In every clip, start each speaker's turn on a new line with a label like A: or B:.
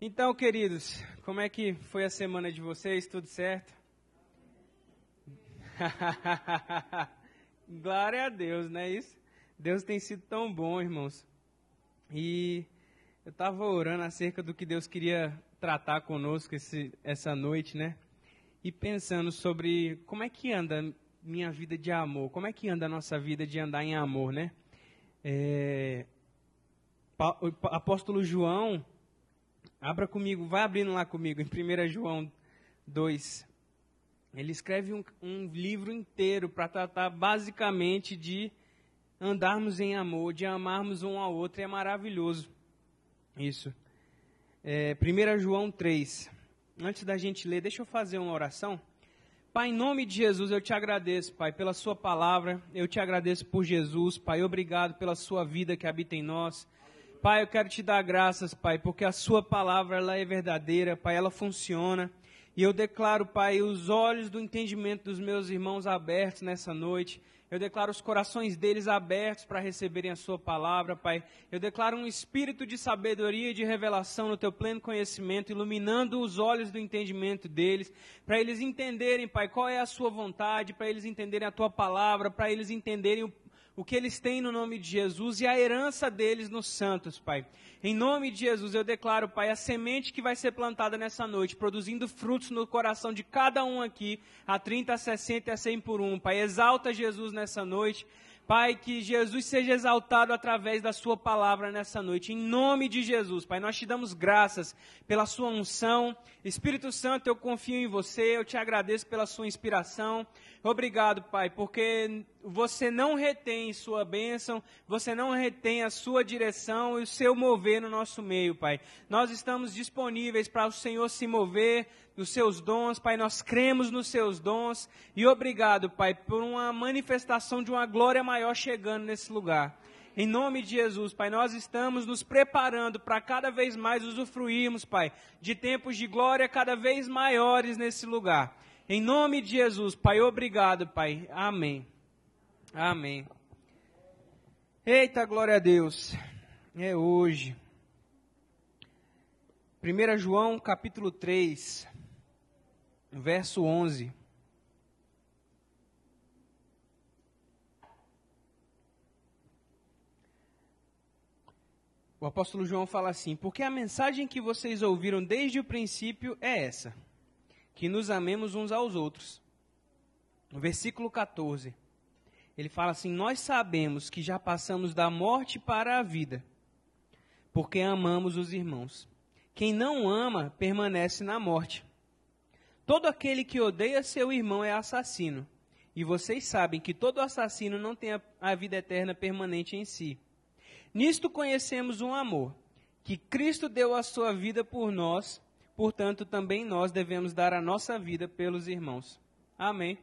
A: Então, queridos, como é que foi a semana de vocês? Tudo certo? Glória a Deus, não é isso? Deus tem sido tão bom, irmãos. E eu estava orando acerca do que Deus queria tratar conosco esse, essa noite, né? E pensando sobre como é que anda minha vida de amor, como é que anda a nossa vida de andar em amor, né? É, apóstolo João Abra comigo, vai abrindo lá comigo, em 1 João 2. Ele escreve um, um livro inteiro para tratar basicamente de andarmos em amor, de amarmos um ao outro, e é maravilhoso isso. É, 1 João 3. Antes da gente ler, deixa eu fazer uma oração. Pai, em nome de Jesus, eu te agradeço, Pai, pela Sua palavra, eu te agradeço por Jesus, Pai, obrigado pela Sua vida que habita em nós. Pai, eu quero te dar graças, Pai, porque a Sua palavra ela é verdadeira, Pai, ela funciona. E eu declaro, Pai, os olhos do entendimento dos meus irmãos abertos nessa noite. Eu declaro os corações deles abertos para receberem a Sua palavra, Pai. Eu declaro um espírito de sabedoria e de revelação no Teu pleno conhecimento, iluminando os olhos do entendimento deles, para eles entenderem, Pai, qual é a Sua vontade, para eles entenderem a Tua palavra, para eles entenderem o que eles têm no nome de Jesus e a herança deles nos santos, Pai. Em nome de Jesus, eu declaro, Pai, a semente que vai ser plantada nessa noite, produzindo frutos no coração de cada um aqui, a 30, a 60 e a 100 por um, Pai. Exalta Jesus nessa noite. Pai, que Jesus seja exaltado através da Sua palavra nessa noite, em nome de Jesus. Pai, nós te damos graças pela Sua unção. Espírito Santo, eu confio em você, eu te agradeço pela Sua inspiração. Obrigado, Pai, porque você não retém sua bênção, você não retém a sua direção e o seu mover no nosso meio, Pai. Nós estamos disponíveis para o Senhor se mover nos seus dons, Pai. Nós cremos nos seus dons e obrigado, Pai, por uma manifestação de uma glória maior chegando nesse lugar. Em nome de Jesus, Pai, nós estamos nos preparando para cada vez mais usufruirmos, Pai, de tempos de glória cada vez maiores nesse lugar. Em nome de Jesus, Pai, obrigado, Pai. Amém. Amém. Eita, glória a Deus. É hoje. 1 João capítulo 3, verso 11. O apóstolo João fala assim: Porque a mensagem que vocês ouviram desde o princípio é essa que nos amemos uns aos outros. No versículo 14, ele fala assim: Nós sabemos que já passamos da morte para a vida, porque amamos os irmãos. Quem não ama permanece na morte. Todo aquele que odeia seu irmão é assassino. E vocês sabem que todo assassino não tem a, a vida eterna permanente em si. Nisto conhecemos um amor, que Cristo deu a sua vida por nós portanto, também nós devemos dar a nossa vida pelos irmãos. Amém.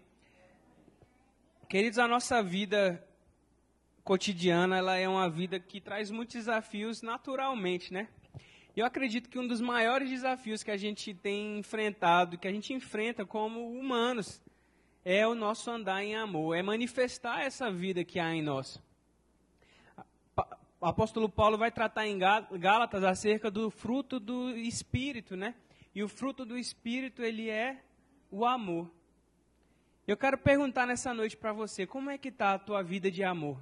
A: Queridos, a nossa vida cotidiana, ela é uma vida que traz muitos desafios naturalmente, né? Eu acredito que um dos maiores desafios que a gente tem enfrentado, que a gente enfrenta como humanos, é o nosso andar em amor, é manifestar essa vida que há em nós. O apóstolo Paulo vai tratar em Gálatas acerca do fruto do Espírito, né? E o fruto do Espírito, ele é o amor. Eu quero perguntar nessa noite para você, como é que está a tua vida de amor?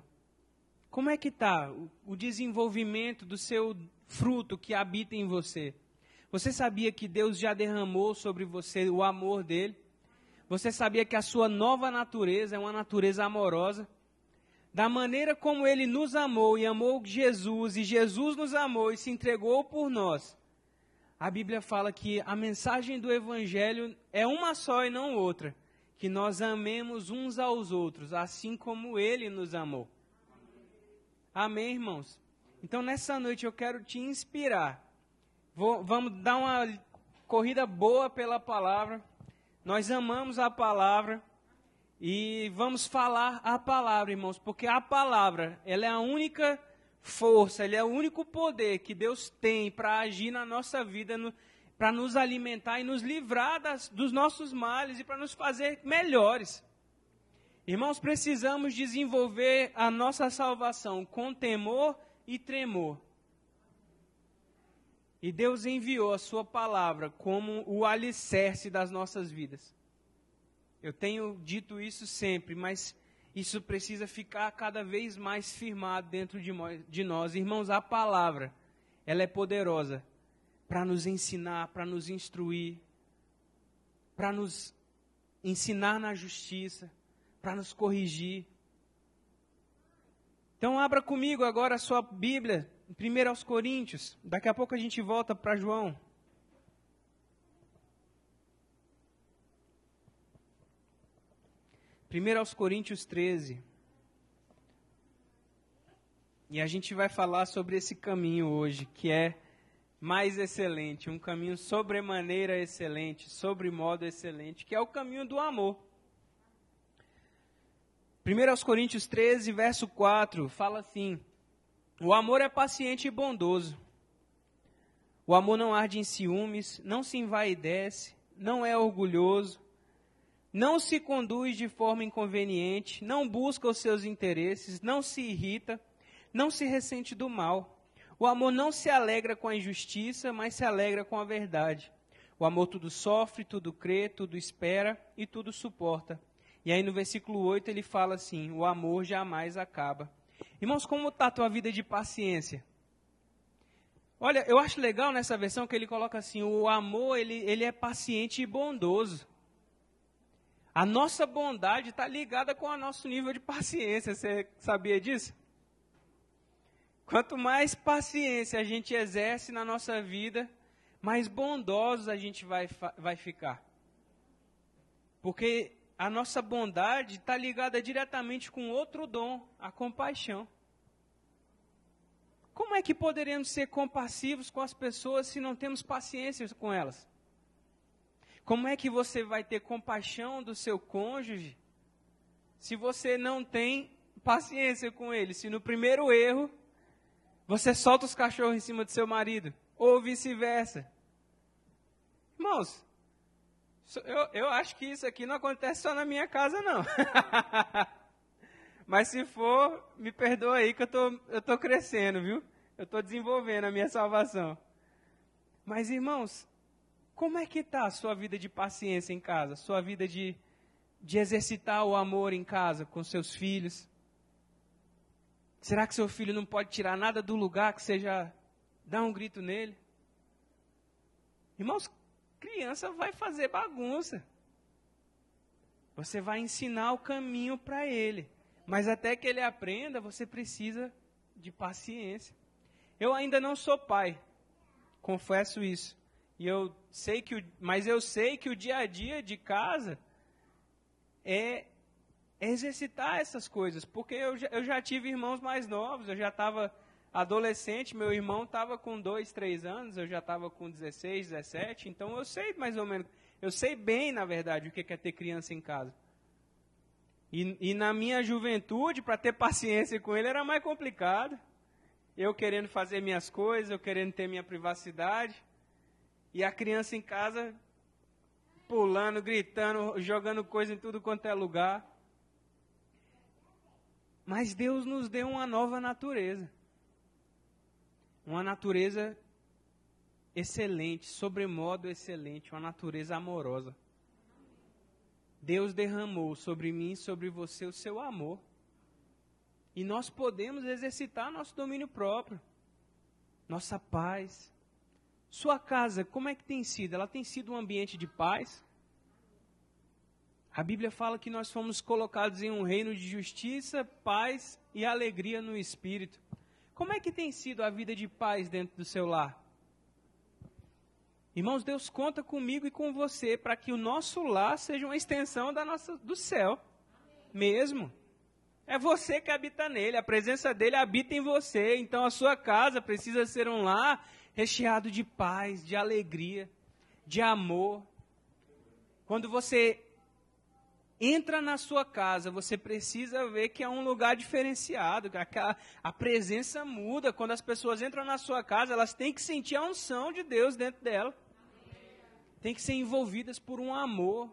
A: Como é que está o desenvolvimento do seu fruto que habita em você? Você sabia que Deus já derramou sobre você o amor dele? Você sabia que a sua nova natureza é uma natureza amorosa? Da maneira como ele nos amou e amou Jesus, e Jesus nos amou e se entregou por nós, a Bíblia fala que a mensagem do Evangelho é uma só e não outra. Que nós amemos uns aos outros, assim como Ele nos amou. Amém, irmãos? Então, nessa noite eu quero te inspirar. Vou, vamos dar uma corrida boa pela palavra. Nós amamos a palavra e vamos falar a palavra, irmãos, porque a palavra, ela é a única força, ele é o único poder que Deus tem para agir na nossa vida, no, para nos alimentar e nos livrar das, dos nossos males e para nos fazer melhores. Irmãos, precisamos desenvolver a nossa salvação com temor e tremor. E Deus enviou a Sua palavra como o alicerce das nossas vidas. Eu tenho dito isso sempre, mas isso precisa ficar cada vez mais firmado dentro de nós. Irmãos, a palavra, ela é poderosa para nos ensinar, para nos instruir, para nos ensinar na justiça, para nos corrigir. Então abra comigo agora a sua Bíblia, 1 aos Coríntios. Daqui a pouco a gente volta para João. 1 aos Coríntios 13. E a gente vai falar sobre esse caminho hoje, que é mais excelente, um caminho sobremaneira excelente, sobre modo excelente, que é o caminho do amor. 1 aos Coríntios 13, verso 4, fala assim: O amor é paciente e bondoso. O amor não arde em ciúmes, não se envaidece, não é orgulhoso, não se conduz de forma inconveniente, não busca os seus interesses, não se irrita, não se ressente do mal. O amor não se alegra com a injustiça, mas se alegra com a verdade. O amor tudo sofre, tudo crê, tudo espera e tudo suporta. E aí no versículo 8 ele fala assim: o amor jamais acaba. Irmãos, como está a tua vida de paciência? Olha, eu acho legal nessa versão que ele coloca assim: o amor ele, ele é paciente e bondoso. A nossa bondade está ligada com o nosso nível de paciência. Você sabia disso? Quanto mais paciência a gente exerce na nossa vida, mais bondosos a gente vai, vai ficar. Porque a nossa bondade está ligada diretamente com outro dom, a compaixão. Como é que poderemos ser compassivos com as pessoas se não temos paciência com elas? Como é que você vai ter compaixão do seu cônjuge se você não tem paciência com ele? Se no primeiro erro você solta os cachorros em cima do seu marido, ou vice-versa. Irmãos, eu, eu acho que isso aqui não acontece só na minha casa, não. Mas se for, me perdoa aí que eu tô, eu tô crescendo, viu? Eu estou desenvolvendo a minha salvação. Mas, irmãos, como é que está a sua vida de paciência em casa? Sua vida de, de exercitar o amor em casa com seus filhos? Será que seu filho não pode tirar nada do lugar que seja dar um grito nele? Irmãos, criança vai fazer bagunça. Você vai ensinar o caminho para ele. Mas até que ele aprenda, você precisa de paciência. Eu ainda não sou pai, confesso isso. E eu sei que, o, mas eu sei que o dia a dia de casa é, exercitar essas coisas, porque eu já, eu já tive irmãos mais novos, eu já estava adolescente, meu irmão estava com dois, três anos, eu já estava com 16, 17, então eu sei mais ou menos, eu sei bem, na verdade, o que é ter criança em casa. E, e na minha juventude, para ter paciência com ele, era mais complicado. Eu querendo fazer minhas coisas, eu querendo ter minha privacidade. E a criança em casa pulando, gritando, jogando coisa em tudo quanto é lugar. Mas Deus nos deu uma nova natureza. Uma natureza excelente, sobremodo excelente, uma natureza amorosa. Deus derramou sobre mim e sobre você o seu amor. E nós podemos exercitar nosso domínio próprio, nossa paz, sua casa, como é que tem sido? Ela tem sido um ambiente de paz? A Bíblia fala que nós fomos colocados em um reino de justiça, paz e alegria no espírito. Como é que tem sido a vida de paz dentro do seu lar? Irmãos, Deus conta comigo e com você para que o nosso lar seja uma extensão da nossa, do céu. Mesmo. É você que habita nele, a presença dele habita em você. Então a sua casa precisa ser um lar recheado de paz, de alegria, de amor. Quando você entra na sua casa, você precisa ver que é um lugar diferenciado, que a, a presença muda. Quando as pessoas entram na sua casa, elas têm que sentir a unção de Deus dentro dela. Tem que ser envolvidas por um amor.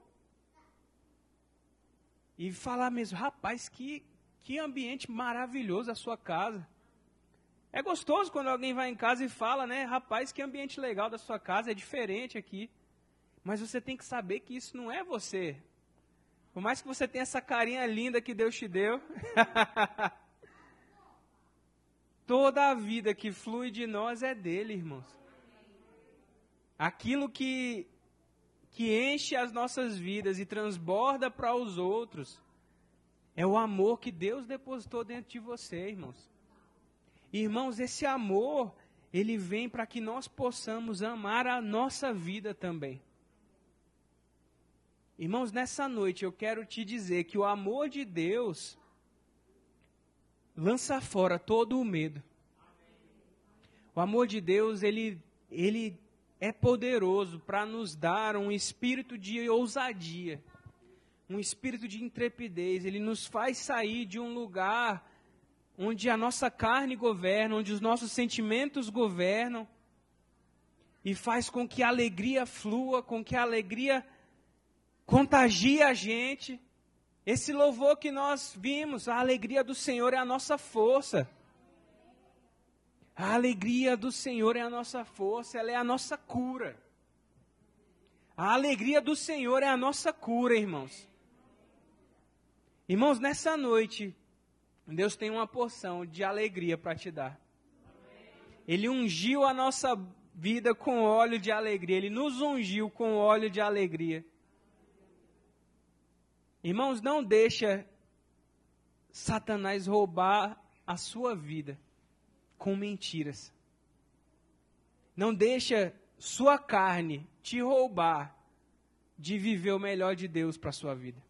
A: E falar mesmo, rapaz, que, que ambiente maravilhoso a sua casa. É gostoso quando alguém vai em casa e fala, né? Rapaz, que ambiente legal da sua casa, é diferente aqui. Mas você tem que saber que isso não é você. Por mais que você tenha essa carinha linda que Deus te deu. Toda a vida que flui de nós é dele, irmãos. Aquilo que, que enche as nossas vidas e transborda para os outros é o amor que Deus depositou dentro de você, irmãos. Irmãos, esse amor, ele vem para que nós possamos amar a nossa vida também. Irmãos, nessa noite eu quero te dizer que o amor de Deus lança fora todo o medo. O amor de Deus, ele, ele é poderoso para nos dar um espírito de ousadia, um espírito de intrepidez. Ele nos faz sair de um lugar onde a nossa carne governa, onde os nossos sentimentos governam, e faz com que a alegria flua, com que a alegria contagie a gente. Esse louvor que nós vimos, a alegria do Senhor é a nossa força. A alegria do Senhor é a nossa força, ela é a nossa cura. A alegria do Senhor é a nossa cura, irmãos. Irmãos, nessa noite, Deus tem uma porção de alegria para te dar. Ele ungiu a nossa vida com óleo de alegria. Ele nos ungiu com óleo de alegria. Irmãos, não deixa Satanás roubar a sua vida com mentiras. Não deixa sua carne te roubar de viver o melhor de Deus para a sua vida.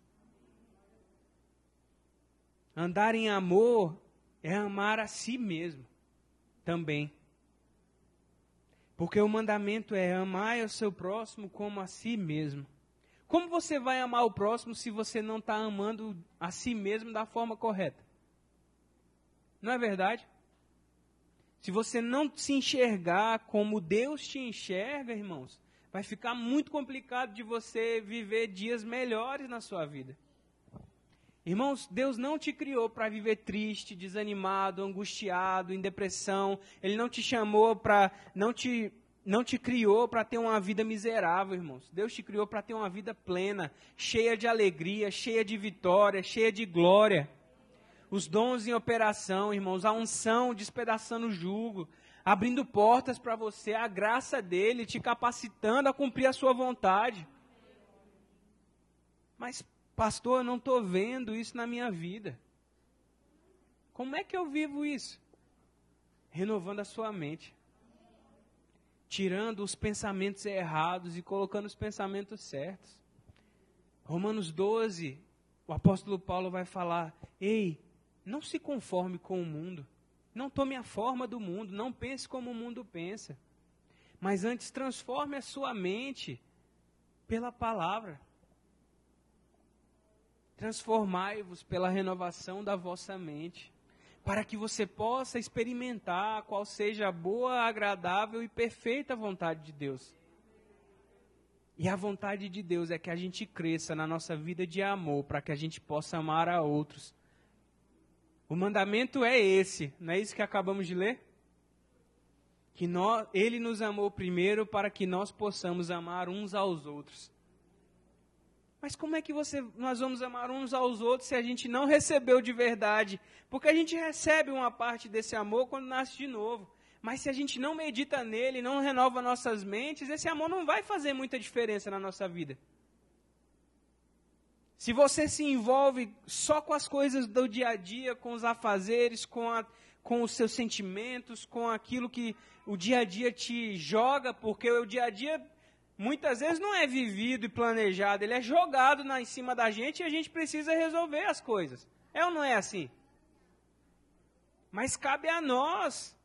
A: Andar em amor é amar a si mesmo também. Porque o mandamento é amar o seu próximo como a si mesmo. Como você vai amar o próximo se você não está amando a si mesmo da forma correta? Não é verdade? Se você não se enxergar como Deus te enxerga, irmãos, vai ficar muito complicado de você viver dias melhores na sua vida. Irmãos, Deus não te criou para viver triste, desanimado, angustiado, em depressão. Ele não te chamou para, não te, não te criou para ter uma vida miserável, irmãos. Deus te criou para ter uma vida plena, cheia de alegria, cheia de vitória, cheia de glória. Os dons em operação, irmãos, a unção despedaçando o jugo, abrindo portas para você, a graça dele te capacitando a cumprir a sua vontade. Mas Pastor, eu não estou vendo isso na minha vida. Como é que eu vivo isso? Renovando a sua mente. Tirando os pensamentos errados e colocando os pensamentos certos. Romanos 12, o apóstolo Paulo vai falar: Ei, não se conforme com o mundo. Não tome a forma do mundo. Não pense como o mundo pensa. Mas antes transforme a sua mente pela palavra. Transformai-vos pela renovação da vossa mente, para que você possa experimentar qual seja a boa, agradável e perfeita vontade de Deus. E a vontade de Deus é que a gente cresça na nossa vida de amor, para que a gente possa amar a outros. O mandamento é esse, não é isso que acabamos de ler? Que nós, ele nos amou primeiro para que nós possamos amar uns aos outros. Mas como é que você, nós vamos amar uns aos outros se a gente não recebeu de verdade? Porque a gente recebe uma parte desse amor quando nasce de novo. Mas se a gente não medita nele, não renova nossas mentes, esse amor não vai fazer muita diferença na nossa vida. Se você se envolve só com as coisas do dia a dia, com os afazeres, com, a, com os seus sentimentos, com aquilo que o dia a dia te joga, porque o dia a dia muitas vezes não é vivido e planejado, ele é jogado na, em cima da gente e a gente precisa resolver as coisas. É ou não é assim? Mas cabe a nós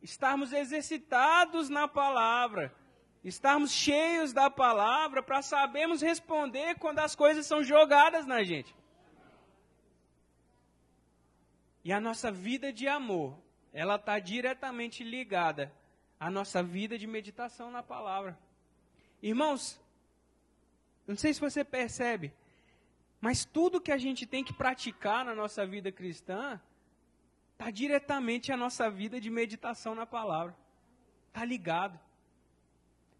A: estarmos exercitados na palavra, estarmos cheios da palavra para sabermos responder quando as coisas são jogadas na gente. E a nossa vida de amor, ela está diretamente ligada à nossa vida de meditação na palavra. Irmãos, não sei se você percebe, mas tudo que a gente tem que praticar na nossa vida cristã está diretamente a nossa vida de meditação na palavra. Está ligado.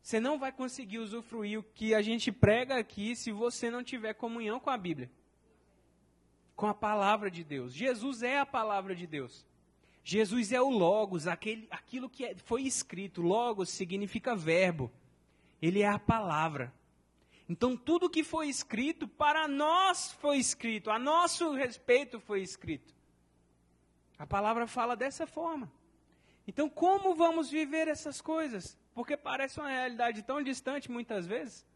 A: Você não vai conseguir usufruir o que a gente prega aqui se você não tiver comunhão com a Bíblia. Com a palavra de Deus. Jesus é a palavra de Deus. Jesus é o Logos, aquele, aquilo que é, foi escrito. Logos significa verbo. Ele é a palavra. Então, tudo que foi escrito, para nós foi escrito, a nosso respeito foi escrito. A palavra fala dessa forma. Então, como vamos viver essas coisas? Porque parece uma realidade tão distante muitas vezes.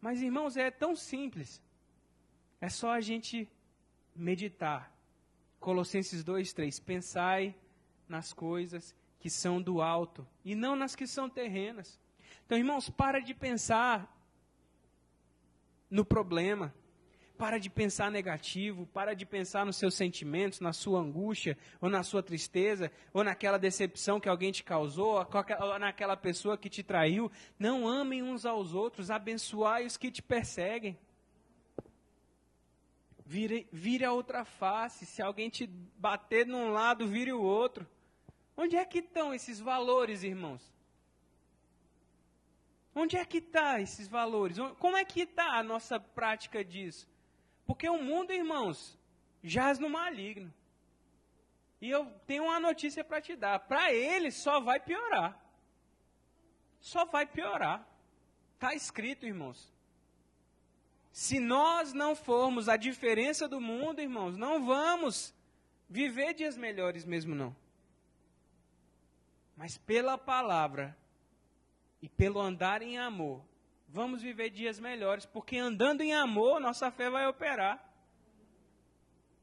A: Mas, irmãos, é tão simples. É só a gente meditar. Colossenses 2, 3. Pensai nas coisas que são do alto e não nas que são terrenas. Então, irmãos, para de pensar no problema. Para de pensar negativo, para de pensar nos seus sentimentos, na sua angústia, ou na sua tristeza, ou naquela decepção que alguém te causou, ou naquela pessoa que te traiu. Não amem uns aos outros, abençoai os que te perseguem. Vire, vire a outra face. Se alguém te bater num lado, vire o outro. Onde é que estão esses valores, irmãos? Onde é que estão tá esses valores? Como é que está a nossa prática disso? Porque o mundo, irmãos, jaz no maligno. E eu tenho uma notícia para te dar. Para ele só vai piorar. Só vai piorar. Está escrito, irmãos. Se nós não formos a diferença do mundo, irmãos, não vamos viver dias melhores mesmo não. Mas pela palavra e pelo andar em amor, vamos viver dias melhores, porque andando em amor, nossa fé vai operar.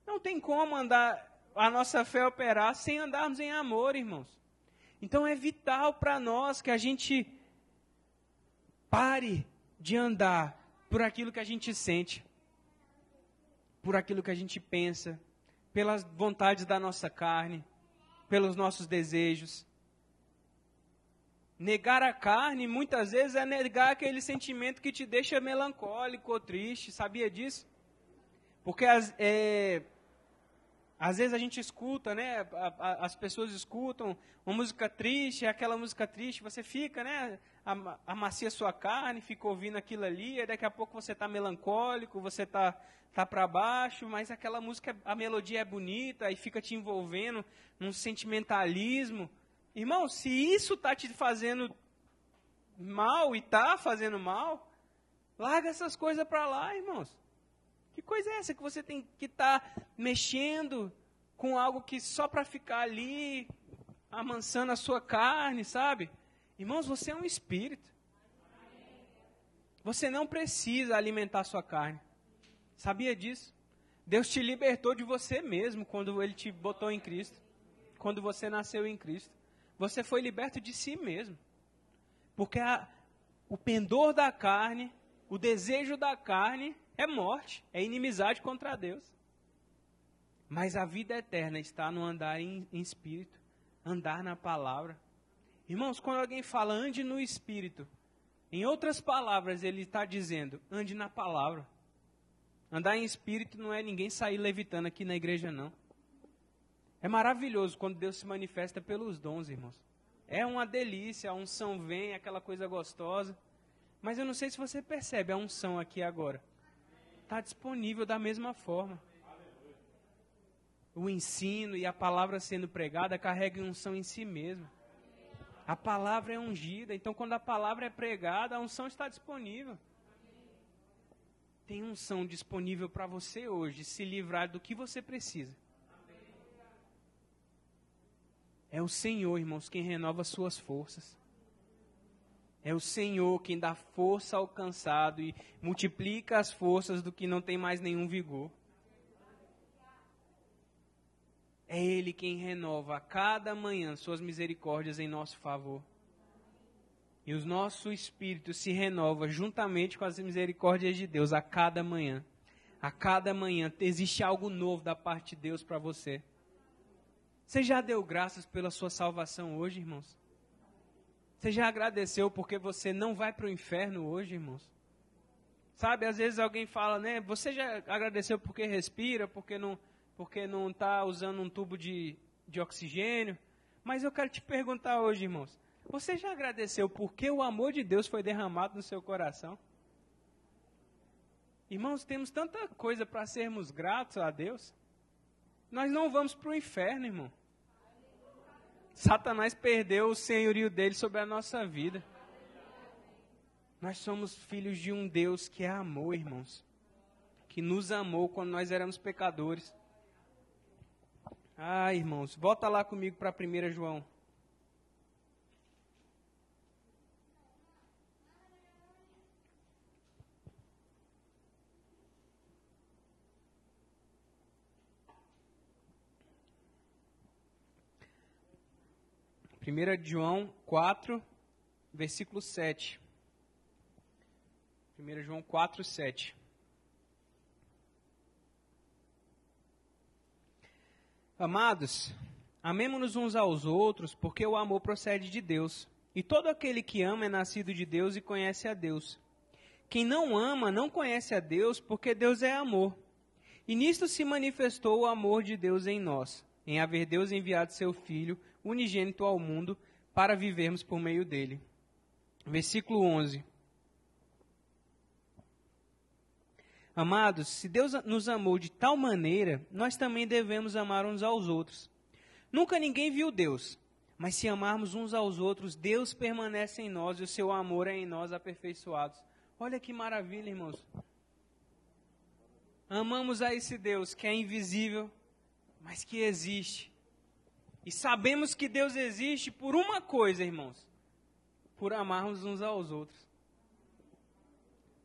A: Não tem como andar a nossa fé operar sem andarmos em amor, irmãos. Então é vital para nós que a gente pare de andar por aquilo que a gente sente, por aquilo que a gente pensa, pelas vontades da nossa carne, pelos nossos desejos. Negar a carne muitas vezes é negar aquele sentimento que te deixa melancólico ou triste, sabia disso? Porque as, é, às vezes a gente escuta, né? As pessoas escutam uma música triste, aquela música triste, você fica, né? Amacia sua carne, fica ouvindo aquilo ali, e daqui a pouco você está melancólico, você está tá, tá para baixo, mas aquela música, a melodia é bonita e fica te envolvendo num sentimentalismo. Irmão, se isso está te fazendo mal e está fazendo mal, larga essas coisas para lá, irmãos. Que coisa é essa que você tem que estar tá mexendo com algo que só para ficar ali amansando a sua carne, sabe? Irmãos, você é um espírito. Você não precisa alimentar a sua carne. Sabia disso? Deus te libertou de você mesmo quando Ele te botou em Cristo. Quando você nasceu em Cristo. Você foi liberto de si mesmo. Porque a, o pendor da carne, o desejo da carne é morte, é inimizade contra Deus. Mas a vida eterna está no andar em, em espírito, andar na palavra. Irmãos, quando alguém fala ande no espírito, em outras palavras, ele está dizendo ande na palavra. Andar em espírito não é ninguém sair levitando aqui na igreja, não. É maravilhoso quando Deus se manifesta pelos dons, irmãos. É uma delícia, a unção vem, aquela coisa gostosa. Mas eu não sei se você percebe a unção aqui agora. Está disponível da mesma forma. O ensino e a palavra sendo pregada carregam unção em si mesmo. A palavra é ungida, então quando a palavra é pregada, a unção está disponível. Tem unção disponível para você hoje se livrar do que você precisa. É o Senhor, irmãos, quem renova suas forças. É o Senhor quem dá força ao cansado e multiplica as forças do que não tem mais nenhum vigor. É Ele quem renova a cada manhã suas misericórdias em nosso favor. E o nosso espírito se renova juntamente com as misericórdias de Deus a cada manhã. A cada manhã existe algo novo da parte de Deus para você. Você já deu graças pela sua salvação hoje, irmãos? Você já agradeceu porque você não vai para o inferno hoje, irmãos? Sabe, às vezes alguém fala, né? Você já agradeceu porque respira, porque não, porque não está usando um tubo de, de oxigênio. Mas eu quero te perguntar hoje, irmãos: você já agradeceu porque o amor de Deus foi derramado no seu coração? Irmãos, temos tanta coisa para sermos gratos a Deus. Nós não vamos para o inferno, irmão. Satanás perdeu o senhorio dele sobre a nossa vida. Nós somos filhos de um Deus que é amor, irmãos. Que nos amou quando nós éramos pecadores. Ah, irmãos, volta lá comigo para 1 João. Primeira João 4, versículo 7. 1 João 4, 7. Amados, amemos-nos uns aos outros, porque o amor procede de Deus. E todo aquele que ama é nascido de Deus e conhece a Deus. Quem não ama não conhece a Deus, porque Deus é amor. E nisto se manifestou o amor de Deus em nós, em haver Deus enviado seu Filho, unigênito ao mundo, para vivermos por meio dele. Versículo 11. Amados, se Deus nos amou de tal maneira, nós também devemos amar uns aos outros. Nunca ninguém viu Deus, mas se amarmos uns aos outros, Deus permanece em nós e o seu amor é em nós aperfeiçoados. Olha que maravilha, irmãos. Amamos a esse Deus que é invisível, mas que existe. E sabemos que Deus existe por uma coisa, irmãos: por amarmos uns aos outros.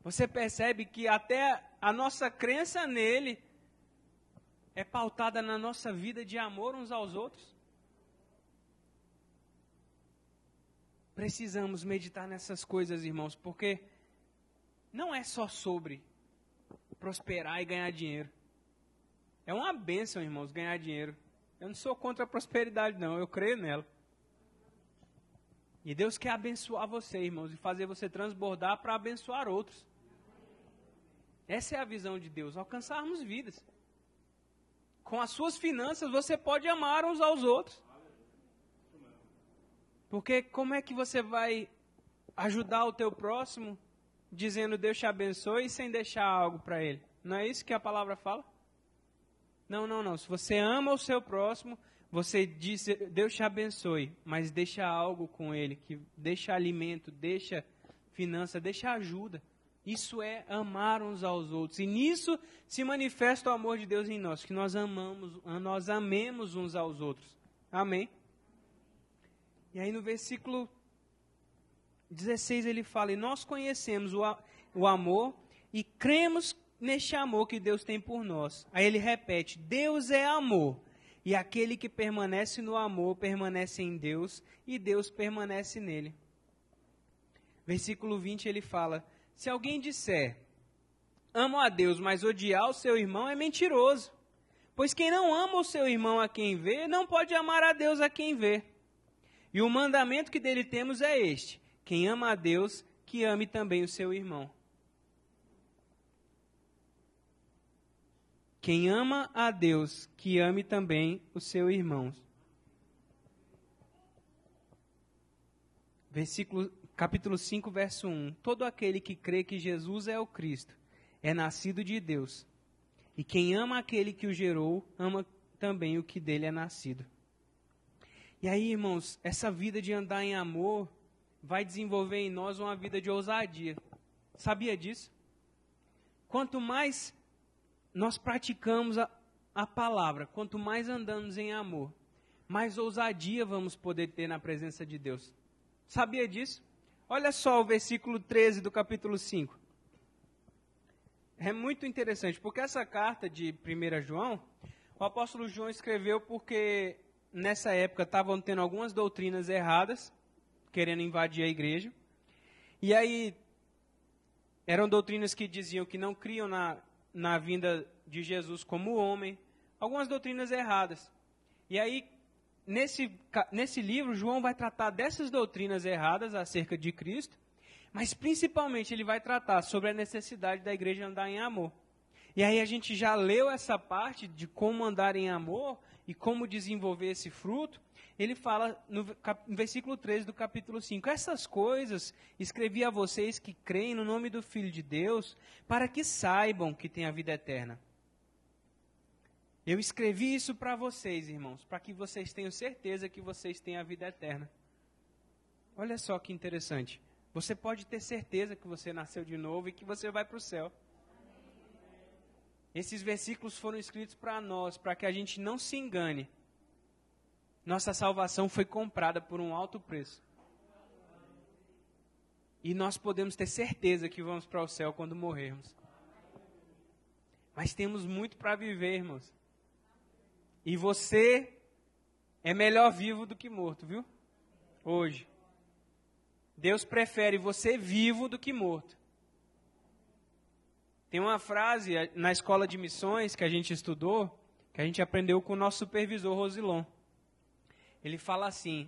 A: Você percebe que até a nossa crença nele é pautada na nossa vida de amor uns aos outros? Precisamos meditar nessas coisas, irmãos, porque não é só sobre prosperar e ganhar dinheiro. É uma bênção, irmãos, ganhar dinheiro. Eu não sou contra a prosperidade, não, eu creio nela. E Deus quer abençoar você, irmãos, e fazer você transbordar para abençoar outros. Essa é a visão de Deus, alcançarmos vidas. Com as suas finanças você pode amar uns aos outros. Porque como é que você vai ajudar o teu próximo dizendo Deus te abençoe sem deixar algo para ele? Não é isso que a palavra fala? Não, não, não. Se você ama o seu próximo, você diz Deus te abençoe, mas deixa algo com ele, que deixa alimento, deixa finança, deixa ajuda. Isso é amar uns aos outros. E nisso se manifesta o amor de Deus em nós, que nós amamos, nós amemos uns aos outros. Amém? E aí no versículo 16 ele fala: E nós conhecemos o, o amor e cremos neste amor que Deus tem por nós. Aí ele repete: Deus é amor. E aquele que permanece no amor permanece em Deus e Deus permanece nele. Versículo 20 ele fala: se alguém disser, amo a Deus, mas odiar o seu irmão é mentiroso. Pois quem não ama o seu irmão a quem vê, não pode amar a Deus a quem vê. E o mandamento que dele temos é este: quem ama a Deus, que ame também o seu irmão. Quem ama a Deus, que ame também o seu irmão. Versículo capítulo 5, verso 1. Todo aquele que crê que Jesus é o Cristo é nascido de Deus. E quem ama aquele que o gerou, ama também o que dele é nascido. E aí, irmãos, essa vida de andar em amor vai desenvolver em nós uma vida de ousadia. Sabia disso? Quanto mais nós praticamos a, a palavra, quanto mais andamos em amor, mais ousadia vamos poder ter na presença de Deus. Sabia disso? Olha só o versículo 13 do capítulo 5. É muito interessante, porque essa carta de 1 João, o apóstolo João escreveu porque nessa época estavam tendo algumas doutrinas erradas, querendo invadir a igreja. E aí, eram doutrinas que diziam que não criam na, na vinda de Jesus como homem, algumas doutrinas erradas. E aí, nesse, nesse livro, João vai tratar dessas doutrinas erradas acerca de Cristo, mas principalmente ele vai tratar sobre a necessidade da igreja andar em amor. E aí a gente já leu essa parte de como andar em amor e como desenvolver esse fruto. Ele fala no, no versículo 13 do capítulo 5: Essas coisas escrevi a vocês que creem no nome do Filho de Deus, para que saibam que têm a vida eterna. Eu escrevi isso para vocês, irmãos, para que vocês tenham certeza que vocês têm a vida eterna. Olha só que interessante. Você pode ter certeza que você nasceu de novo e que você vai para o céu. Esses versículos foram escritos para nós, para que a gente não se engane. Nossa salvação foi comprada por um alto preço. E nós podemos ter certeza que vamos para o céu quando morrermos. Mas temos muito para viver, irmãos. E você é melhor vivo do que morto, viu? Hoje. Deus prefere você vivo do que morto. Tem uma frase na escola de missões que a gente estudou, que a gente aprendeu com o nosso supervisor Rosilon. Ele fala assim: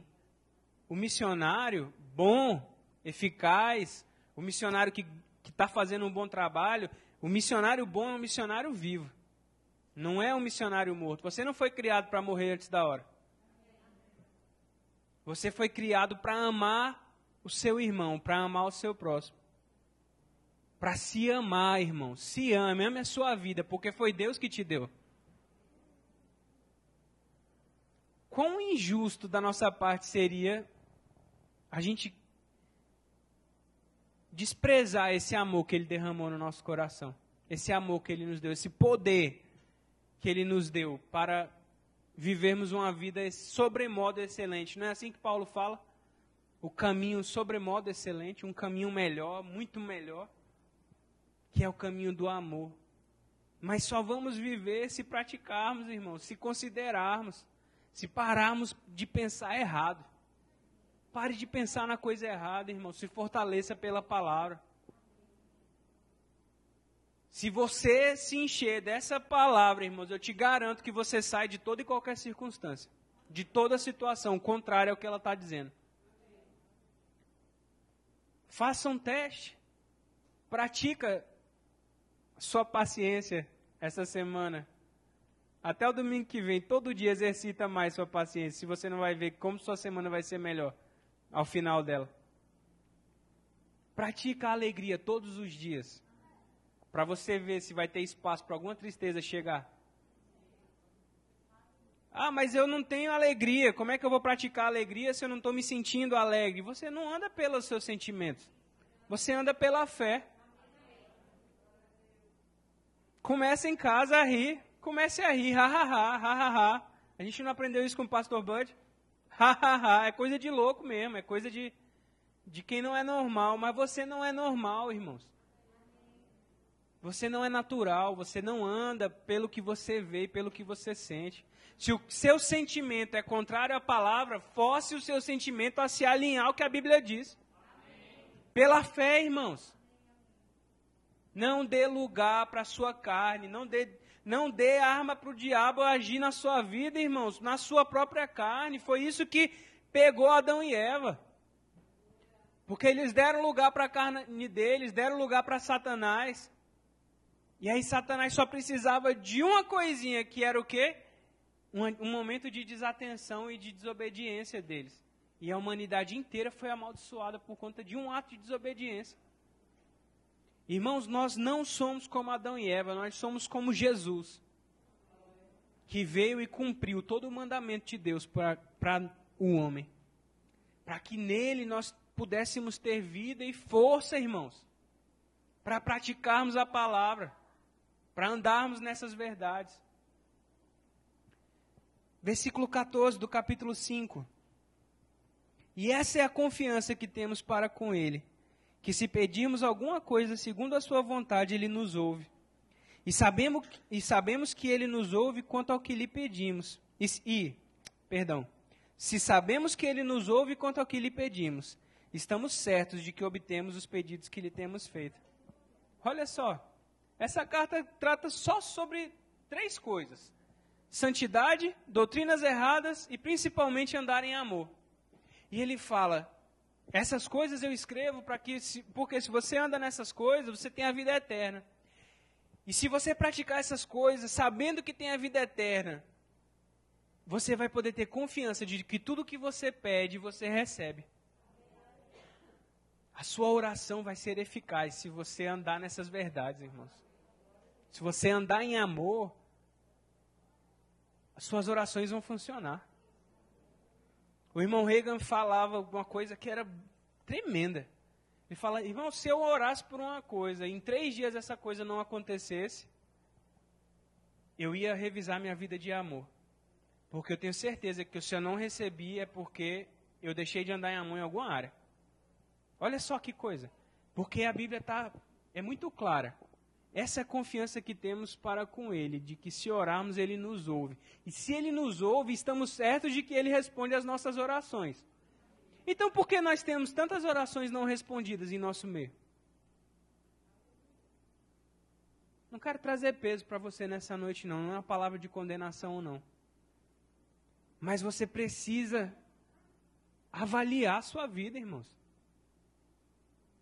A: o missionário bom, eficaz, o missionário que está fazendo um bom trabalho, o missionário bom é um missionário vivo. Não é um missionário morto. Você não foi criado para morrer antes da hora. Você foi criado para amar o seu irmão, para amar o seu próximo. Para se amar, irmão. Se ame, ame a sua vida, porque foi Deus que te deu. Quão injusto da nossa parte seria a gente desprezar esse amor que Ele derramou no nosso coração, esse amor que Ele nos deu, esse poder que Ele nos deu para vivermos uma vida sobremodo excelente. Não é assim que Paulo fala? O caminho sobremodo excelente, um caminho melhor, muito melhor, que é o caminho do amor. Mas só vamos viver se praticarmos, irmãos, se considerarmos, se pararmos de pensar errado. Pare de pensar na coisa errada, irmão. Se fortaleça pela palavra. Se você se encher dessa palavra, irmãos, eu te garanto que você sai de toda e qualquer circunstância, de toda situação contrária ao que ela está dizendo. Faça um teste. Pratica sua paciência essa semana. Até o domingo que vem, todo dia exercita mais sua paciência. Se você não vai ver como sua semana vai ser melhor ao final dela. Pratica a alegria todos os dias para você ver se vai ter espaço para alguma tristeza chegar. Ah, mas eu não tenho alegria. Como é que eu vou praticar alegria se eu não estou me sentindo alegre? Você não anda pelos seus sentimentos. Você anda pela fé. Comece em casa a rir. Comece a rir. Ha, ha, ha, ha, ha, ha. A gente não aprendeu isso com o pastor Bud? Ha, ha, ha. É coisa de louco mesmo. É coisa de, de quem não é normal. Mas você não é normal, irmãos. Você não é natural, você não anda pelo que você vê e pelo que você sente. Se o seu sentimento é contrário à palavra, force o seu sentimento a se alinhar ao que a Bíblia diz. Pela fé, irmãos. Não dê lugar para a sua carne, não dê, não dê arma para o diabo agir na sua vida, irmãos, na sua própria carne. Foi isso que pegou Adão e Eva. Porque eles deram lugar para a carne deles, deram lugar para Satanás. E aí Satanás só precisava de uma coisinha, que era o quê? Um, um, momento de desatenção e de desobediência deles. E a humanidade inteira foi amaldiçoada por conta de um ato de desobediência. Irmãos, nós não somos como Adão e Eva, nós somos como Jesus, que veio e cumpriu todo o mandamento de Deus para o homem, para que nele nós pudéssemos ter vida e força, irmãos, para praticarmos a palavra para andarmos nessas verdades. Versículo 14 do capítulo 5. E essa é a confiança que temos para com Ele, que se pedirmos alguma coisa segundo a Sua vontade, Ele nos ouve. E sabemos, e sabemos que Ele nos ouve quanto ao que lhe pedimos. E, e, perdão, se sabemos que Ele nos ouve quanto ao que lhe pedimos, estamos certos de que obtemos os pedidos que lhe temos feito. Olha só, essa carta trata só sobre três coisas: santidade, doutrinas erradas e principalmente andar em amor. E ele fala: essas coisas eu escrevo para que, se, porque se você anda nessas coisas, você tem a vida eterna. E se você praticar essas coisas, sabendo que tem a vida eterna, você vai poder ter confiança de que tudo que você pede, você recebe. A sua oração vai ser eficaz se você andar nessas verdades, irmãos. Se você andar em amor, as suas orações vão funcionar. O irmão Reagan falava uma coisa que era tremenda. Ele fala, irmão, se eu orasse por uma coisa, em três dias essa coisa não acontecesse, eu ia revisar minha vida de amor. Porque eu tenho certeza que se eu não recebi é porque eu deixei de andar em amor em alguma área. Olha só que coisa. Porque a Bíblia tá, é muito clara. Essa é a confiança que temos para com Ele, de que se orarmos, Ele nos ouve. E se Ele nos ouve, estamos certos de que Ele responde às nossas orações. Então, por que nós temos tantas orações não respondidas em nosso meio? Não quero trazer peso para você nessa noite, não. Não é uma palavra de condenação, não. Mas você precisa avaliar a sua vida, irmãos.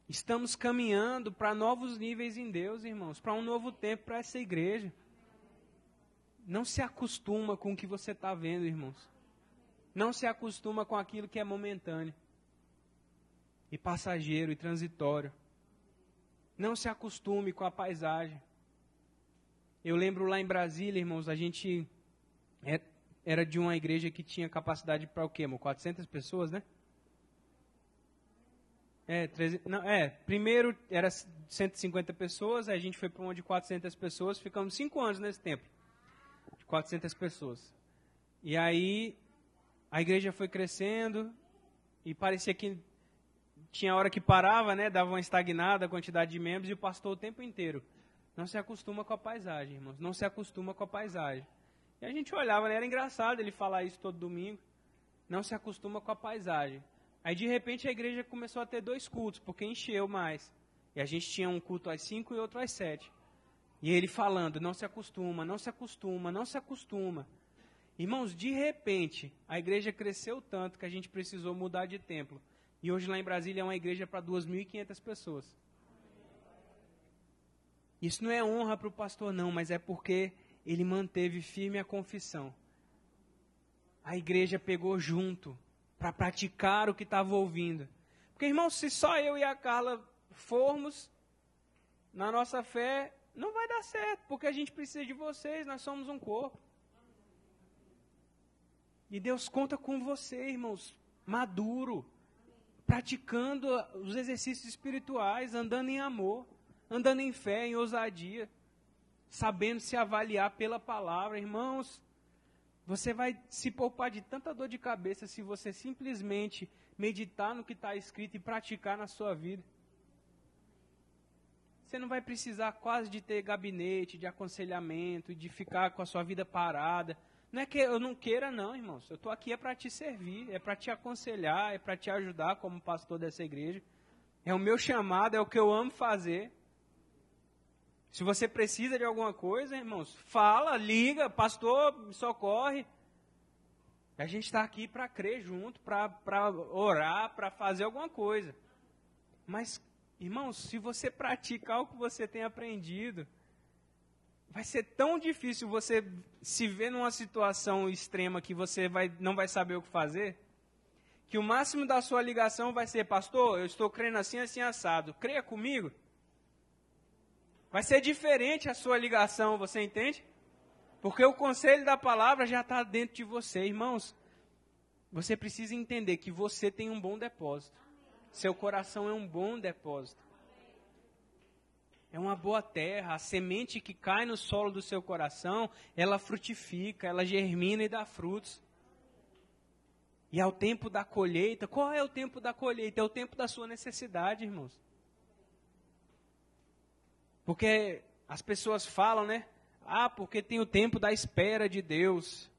A: Estamos caminhando para novos níveis em Deus, irmãos, para um novo tempo para essa igreja. Não se acostuma com o que você está vendo, irmãos. Não se acostuma com aquilo que é momentâneo e passageiro e transitório. Não se acostume com a paisagem. Eu lembro lá em Brasília, irmãos, a gente é, era de uma igreja que tinha capacidade para o quê, irmão? 400 pessoas, né? É, 13, não, é, primeiro era 150 pessoas, aí a gente foi para uma de 400 pessoas, ficamos cinco anos nesse tempo, de 400 pessoas. E aí a igreja foi crescendo e parecia que tinha hora que parava, né, dava uma estagnada a quantidade de membros e o pastor o tempo inteiro. Não se acostuma com a paisagem, irmãos, não se acostuma com a paisagem. E a gente olhava, né, era engraçado ele falar isso todo domingo. Não se acostuma com a paisagem. Aí de repente a igreja começou a ter dois cultos, porque encheu mais. E a gente tinha um culto às cinco e outro às sete. E ele falando, não se acostuma, não se acostuma, não se acostuma. Irmãos, de repente, a igreja cresceu tanto que a gente precisou mudar de templo. E hoje lá em Brasília é uma igreja para 2.500 pessoas. Isso não é honra para o pastor, não, mas é porque ele manteve firme a confissão. A igreja pegou junto para praticar o que estava ouvindo. Porque, irmão, se só eu e a Carla formos na nossa fé, não vai dar certo, porque a gente precisa de vocês, nós somos um corpo. E Deus conta com você, irmãos, maduro, praticando os exercícios espirituais, andando em amor, andando em fé, em ousadia, sabendo se avaliar pela palavra. Irmãos, você vai se poupar de tanta dor de cabeça se você simplesmente meditar no que está escrito e praticar na sua vida. Você não vai precisar quase de ter gabinete, de aconselhamento, de ficar com a sua vida parada. Não é que eu não queira, não, irmãos. Eu estou aqui é para te servir, é para te aconselhar, é para te ajudar como pastor dessa igreja. É o meu chamado, é o que eu amo fazer. Se você precisa de alguma coisa, irmãos, fala, liga, pastor, me socorre. A gente está aqui para crer junto, para orar, para fazer alguma coisa. Mas, irmãos, se você praticar o que você tem aprendido, vai ser tão difícil você se ver numa situação extrema que você vai, não vai saber o que fazer, que o máximo da sua ligação vai ser, pastor, eu estou crendo assim, assim, assado. Creia comigo. Vai ser diferente a sua ligação, você entende? Porque o conselho da palavra já está dentro de você, irmãos. Você precisa entender que você tem um bom depósito. Seu coração é um bom depósito. É uma boa terra. A semente que cai no solo do seu coração, ela frutifica, ela germina e dá frutos. E ao tempo da colheita, qual é o tempo da colheita? É o tempo da sua necessidade, irmãos. Porque as pessoas falam, né? Ah, porque tem o tempo da espera de Deus.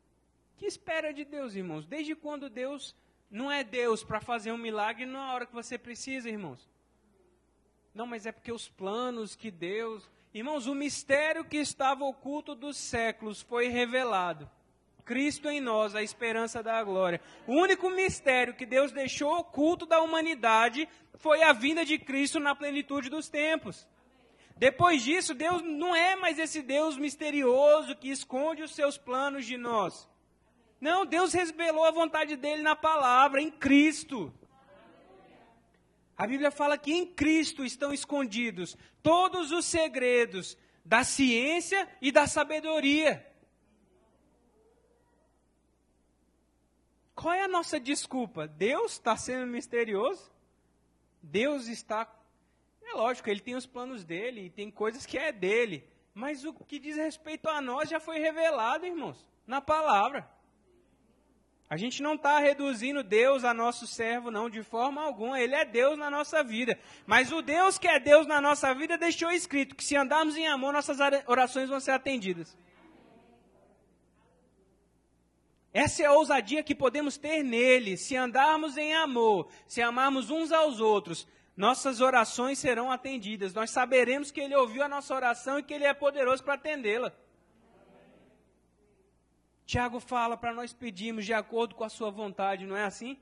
A: Que espera de Deus, irmãos? Desde quando Deus não é Deus para fazer um milagre na hora que você precisa, irmãos? Não, mas é porque os planos que Deus. Irmãos, o mistério que estava oculto dos séculos foi revelado. Cristo em nós, a esperança da glória. O único mistério que Deus deixou oculto da humanidade foi a vinda de Cristo na plenitude dos tempos. Depois disso, Deus não é mais esse Deus misterioso que esconde os seus planos de nós. Não, Deus revelou a vontade dele na palavra, em Cristo. A Bíblia fala que em Cristo estão escondidos todos os segredos da ciência e da sabedoria. Qual é a nossa desculpa? Deus está sendo misterioso? Deus está. É lógico, ele tem os planos dele e tem coisas que é dele. Mas o que diz respeito a nós já foi revelado, irmãos, na palavra. A gente não está reduzindo Deus a nosso servo, não, de forma alguma. Ele é Deus na nossa vida. Mas o Deus que é Deus na nossa vida deixou escrito que se andarmos em amor, nossas orações vão ser atendidas. Essa é a ousadia que podemos ter nele. Se andarmos em amor, se amarmos uns aos outros, nossas orações serão atendidas. Nós saberemos que ele ouviu a nossa oração e que ele é poderoso para atendê-la. Tiago fala para nós pedirmos de acordo com a sua vontade, não é assim?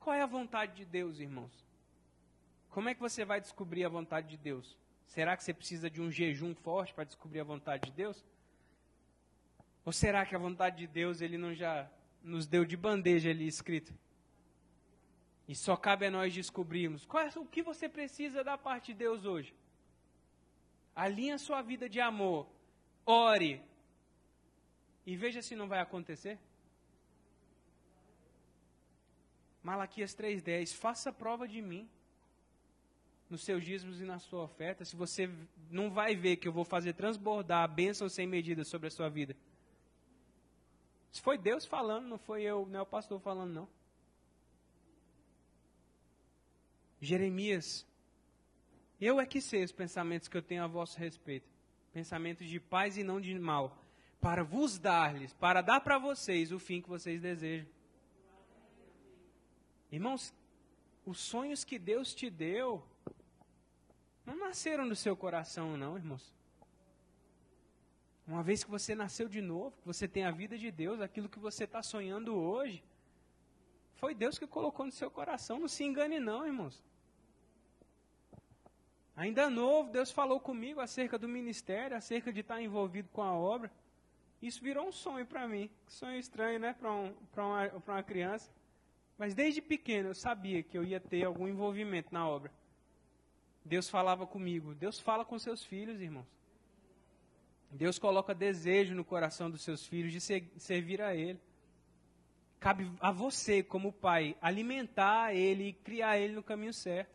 A: Qual é a vontade de Deus, irmãos? Como é que você vai descobrir a vontade de Deus? Será que você precisa de um jejum forte para descobrir a vontade de Deus? Ou será que a vontade de Deus ele não já nos deu de bandeja ali escrito? E só cabe a nós descobrirmos qual é, o que você precisa da parte de Deus hoje. Alinha sua vida de amor. Ore, e veja se não vai acontecer. Malaquias 3,10: Faça prova de mim nos seus dízimos e na sua oferta, se você não vai ver que eu vou fazer transbordar a bênção sem medida sobre a sua vida. Se foi Deus falando, não foi eu, não é o pastor falando, não. Jeremias, eu é que sei os pensamentos que eu tenho a vosso respeito, pensamentos de paz e não de mal, para vos dar-lhes, para dar para vocês o fim que vocês desejam. Irmãos, os sonhos que Deus te deu não nasceram do seu coração, não, irmãos. Uma vez que você nasceu de novo, que você tem a vida de Deus, aquilo que você está sonhando hoje, foi Deus que colocou no seu coração. Não se engane, não, irmãos. Ainda novo, Deus falou comigo acerca do ministério, acerca de estar envolvido com a obra. Isso virou um sonho para mim. Sonho estranho, né, para um, uma, uma criança. Mas desde pequeno eu sabia que eu ia ter algum envolvimento na obra. Deus falava comigo. Deus fala com seus filhos, irmãos. Deus coloca desejo no coração dos seus filhos de ser, servir a Ele. Cabe a você, como pai, alimentar ele e criar ele no caminho certo.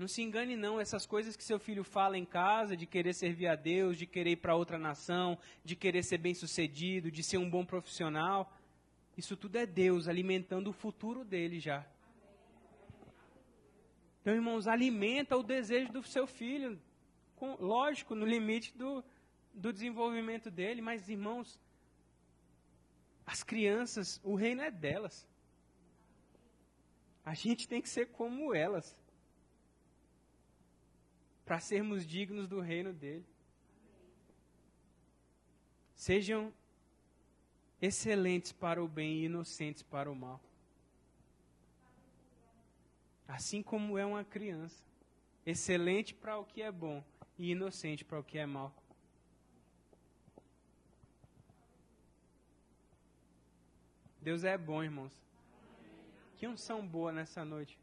A: Não se engane não, essas coisas que seu filho fala em casa, de querer servir a Deus, de querer ir para outra nação, de querer ser bem-sucedido, de ser um bom profissional, isso tudo é Deus alimentando o futuro dele já. Então, irmãos, alimenta o desejo do seu filho, com, lógico, no limite do, do desenvolvimento dele, mas, irmãos, as crianças, o reino é delas. A gente tem que ser como elas para sermos dignos do reino dele. Sejam excelentes para o bem e inocentes para o mal. Assim como é uma criança, excelente para o que é bom e inocente para o que é mal. Deus é bom, irmãos. Que unção boa nessa noite.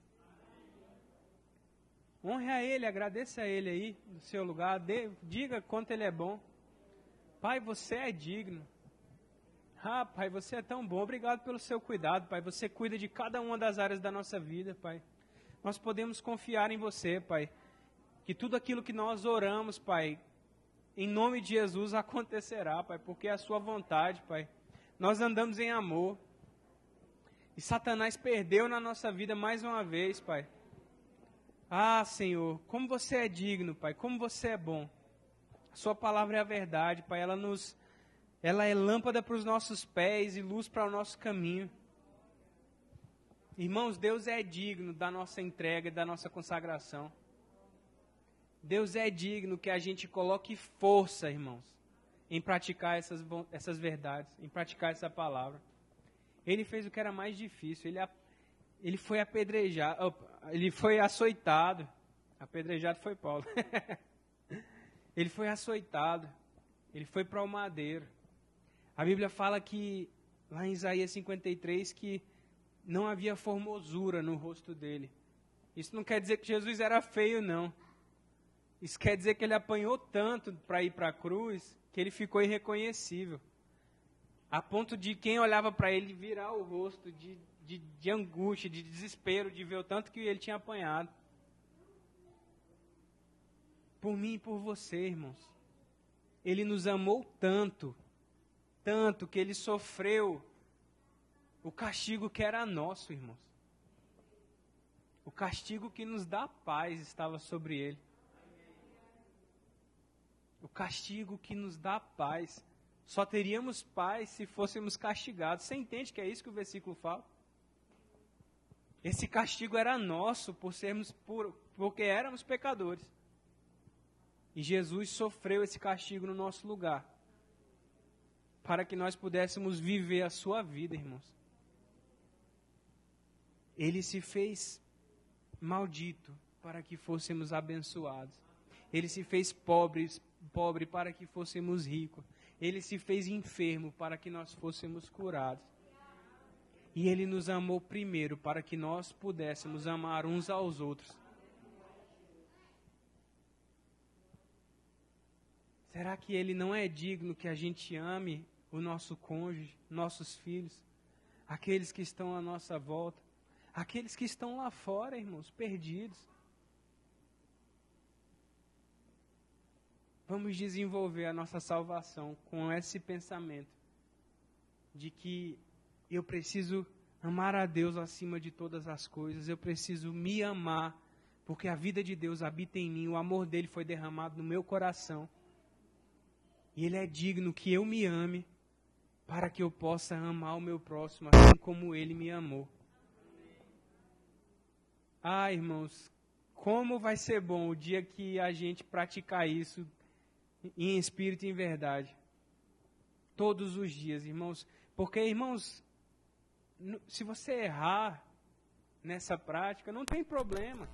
A: Honre a Ele, agradeça a Ele aí no seu lugar, dê, diga quanto Ele é bom. Pai, você é digno. Ah, Pai, você é tão bom. Obrigado pelo seu cuidado, Pai. Você cuida de cada uma das áreas da nossa vida, Pai. Nós podemos confiar em você, Pai. Que tudo aquilo que nós oramos, Pai, em nome de Jesus acontecerá, Pai, porque é a Sua vontade, Pai. Nós andamos em amor. E Satanás perdeu na nossa vida mais uma vez, Pai. Ah, Senhor, como você é digno, Pai, como você é bom. A sua palavra é a verdade, Pai, ela nos ela é lâmpada para os nossos pés e luz para o nosso caminho. Irmãos, Deus é digno da nossa entrega e da nossa consagração. Deus é digno que a gente coloque força, irmãos, em praticar essas, essas verdades, em praticar essa palavra. Ele fez o que era mais difícil, ele, ele foi apedrejado, ele foi açoitado, Apedrejado foi Paulo. ele foi açoitado. Ele foi para o madeiro. A Bíblia fala que, lá em Isaías 53, que não havia formosura no rosto dele. Isso não quer dizer que Jesus era feio, não. Isso quer dizer que ele apanhou tanto para ir para a cruz que ele ficou irreconhecível. A ponto de quem olhava para ele virar o rosto de, de, de angústia, de desespero, de ver o tanto que ele tinha apanhado. Por mim e por você, irmãos. Ele nos amou tanto, tanto que ele sofreu o castigo que era nosso, irmãos. O castigo que nos dá paz estava sobre ele. O castigo que nos dá paz. Só teríamos paz se fôssemos castigados. Você entende que é isso que o versículo fala? Esse castigo era nosso por sermos por, porque éramos pecadores. E Jesus sofreu esse castigo no nosso lugar. Para que nós pudéssemos viver a sua vida, irmãos. Ele se fez maldito para que fôssemos abençoados. Ele se fez pobre, pobre para que fôssemos ricos. Ele se fez enfermo para que nós fôssemos curados. E ele nos amou primeiro para que nós pudéssemos amar uns aos outros. Será que ele não é digno que a gente ame o nosso cônjuge, nossos filhos, aqueles que estão à nossa volta? Aqueles que estão lá fora, irmãos, perdidos. Vamos desenvolver a nossa salvação com esse pensamento de que eu preciso amar a Deus acima de todas as coisas, eu preciso me amar, porque a vida de Deus habita em mim, o amor dele foi derramado no meu coração. E ele é digno que eu me ame para que eu possa amar o meu próximo assim como ele me amou. Ah, irmãos, como vai ser bom o dia que a gente praticar isso em espírito e em verdade. Todos os dias, irmãos. Porque, irmãos, se você errar nessa prática, não tem problema.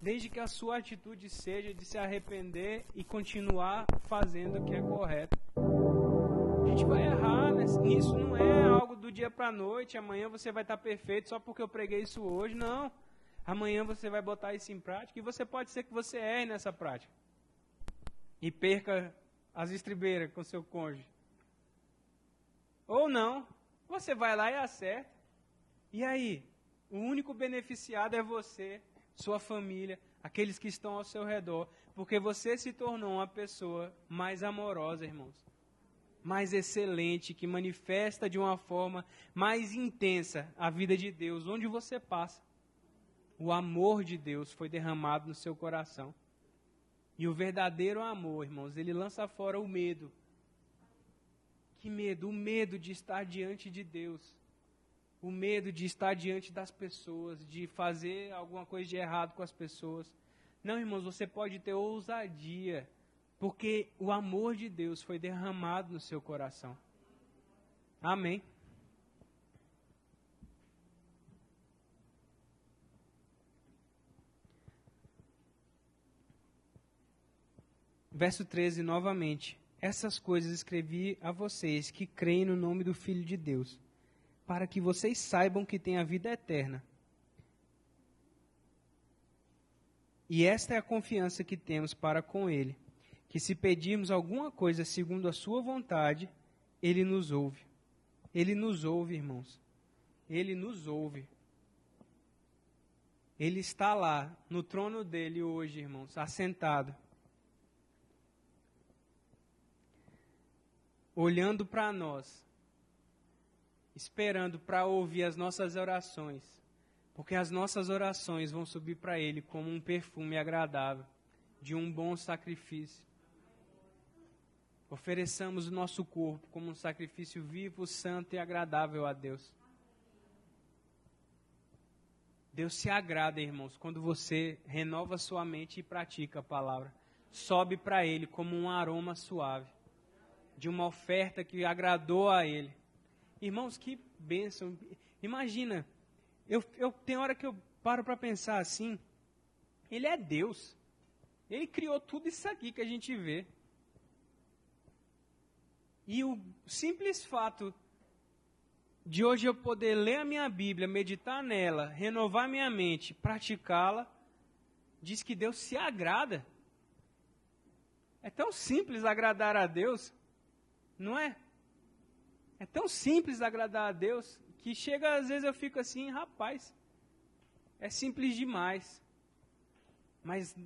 A: Desde que a sua atitude seja de se arrepender e continuar fazendo o que é correto. A gente vai errar nisso, não é algo do dia para noite, amanhã você vai estar perfeito só porque eu preguei isso hoje, não. Amanhã você vai botar isso em prática e você pode ser que você erre nessa prática. E perca as estribeiras com seu cônjuge. Ou não, você vai lá e acerta. E aí? O único beneficiado é você, sua família, aqueles que estão ao seu redor, porque você se tornou uma pessoa mais amorosa, irmãos. Mais excelente, que manifesta de uma forma mais intensa a vida de Deus, onde você passa o amor de Deus foi derramado no seu coração. E o verdadeiro amor, irmãos, ele lança fora o medo. Que medo? O medo de estar diante de Deus. O medo de estar diante das pessoas, de fazer alguma coisa de errado com as pessoas. Não, irmãos, você pode ter ousadia, porque o amor de Deus foi derramado no seu coração. Amém. Verso 13, novamente. Essas coisas escrevi a vocês que creem no nome do Filho de Deus, para que vocês saibam que têm a vida eterna. E esta é a confiança que temos para com Ele, que se pedirmos alguma coisa segundo a Sua vontade, Ele nos ouve. Ele nos ouve, irmãos. Ele nos ouve. Ele está lá, no trono dele hoje, irmãos, assentado olhando para nós, esperando para ouvir as nossas orações, porque as nossas orações vão subir para Ele como um perfume agradável, de um bom sacrifício. Ofereçamos o nosso corpo como um sacrifício vivo, santo e agradável a Deus. Deus se agrada, irmãos, quando você renova sua mente e pratica a palavra. Sobe para Ele como um aroma suave de uma oferta que agradou a ele. Irmãos, que bênção. Imagina, eu, eu tenho hora que eu paro para pensar assim. Ele é Deus. Ele criou tudo isso aqui que a gente vê. E o simples fato de hoje eu poder ler a minha Bíblia, meditar nela, renovar minha mente, praticá-la, diz que Deus se agrada. É tão simples agradar a Deus, não é? É tão simples agradar a Deus que chega às vezes eu fico assim, rapaz, é simples demais. Mas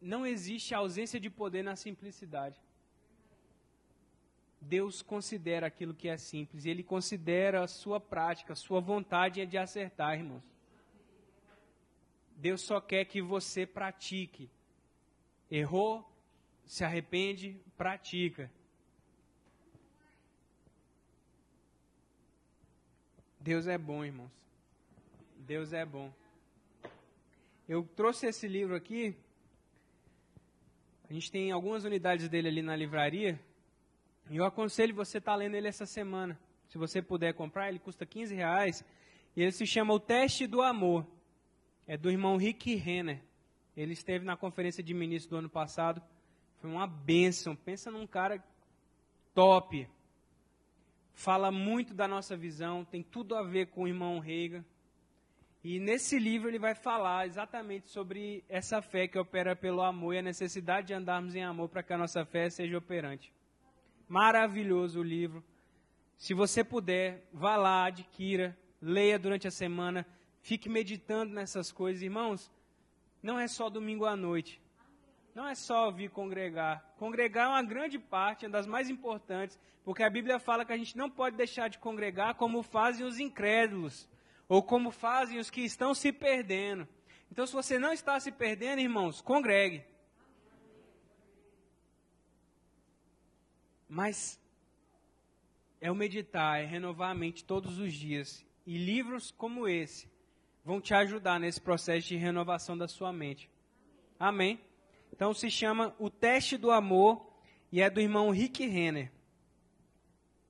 A: não existe ausência de poder na simplicidade. Deus considera aquilo que é simples, Ele considera a sua prática, a sua vontade de acertar, irmãos. Deus só quer que você pratique. Errou, se arrepende, pratica. Deus é bom, irmãos. Deus é bom. Eu trouxe esse livro aqui. A gente tem algumas unidades dele ali na livraria. E eu aconselho você estar tá lendo ele essa semana. Se você puder comprar, ele custa 15 reais. E ele se chama O Teste do Amor. É do irmão Rick Renner. Ele esteve na conferência de ministros do ano passado. Foi uma bênção. Pensa num cara top fala muito da nossa visão, tem tudo a ver com o irmão Reagan. E nesse livro ele vai falar exatamente sobre essa fé que opera pelo amor e a necessidade de andarmos em amor para que a nossa fé seja operante. Maravilhoso o livro. Se você puder, vá lá, adquira, leia durante a semana, fique meditando nessas coisas. Irmãos, não é só domingo à noite. Não é só vir congregar. Congregar é uma grande parte, uma das mais importantes, porque a Bíblia fala que a gente não pode deixar de congregar como fazem os incrédulos, ou como fazem os que estão se perdendo. Então, se você não está se perdendo, irmãos, congregue. Mas é o meditar, é renovar a mente todos os dias. E livros como esse vão te ajudar nesse processo de renovação da sua mente. Amém? Então se chama O Teste do Amor e é do irmão Rick Renner.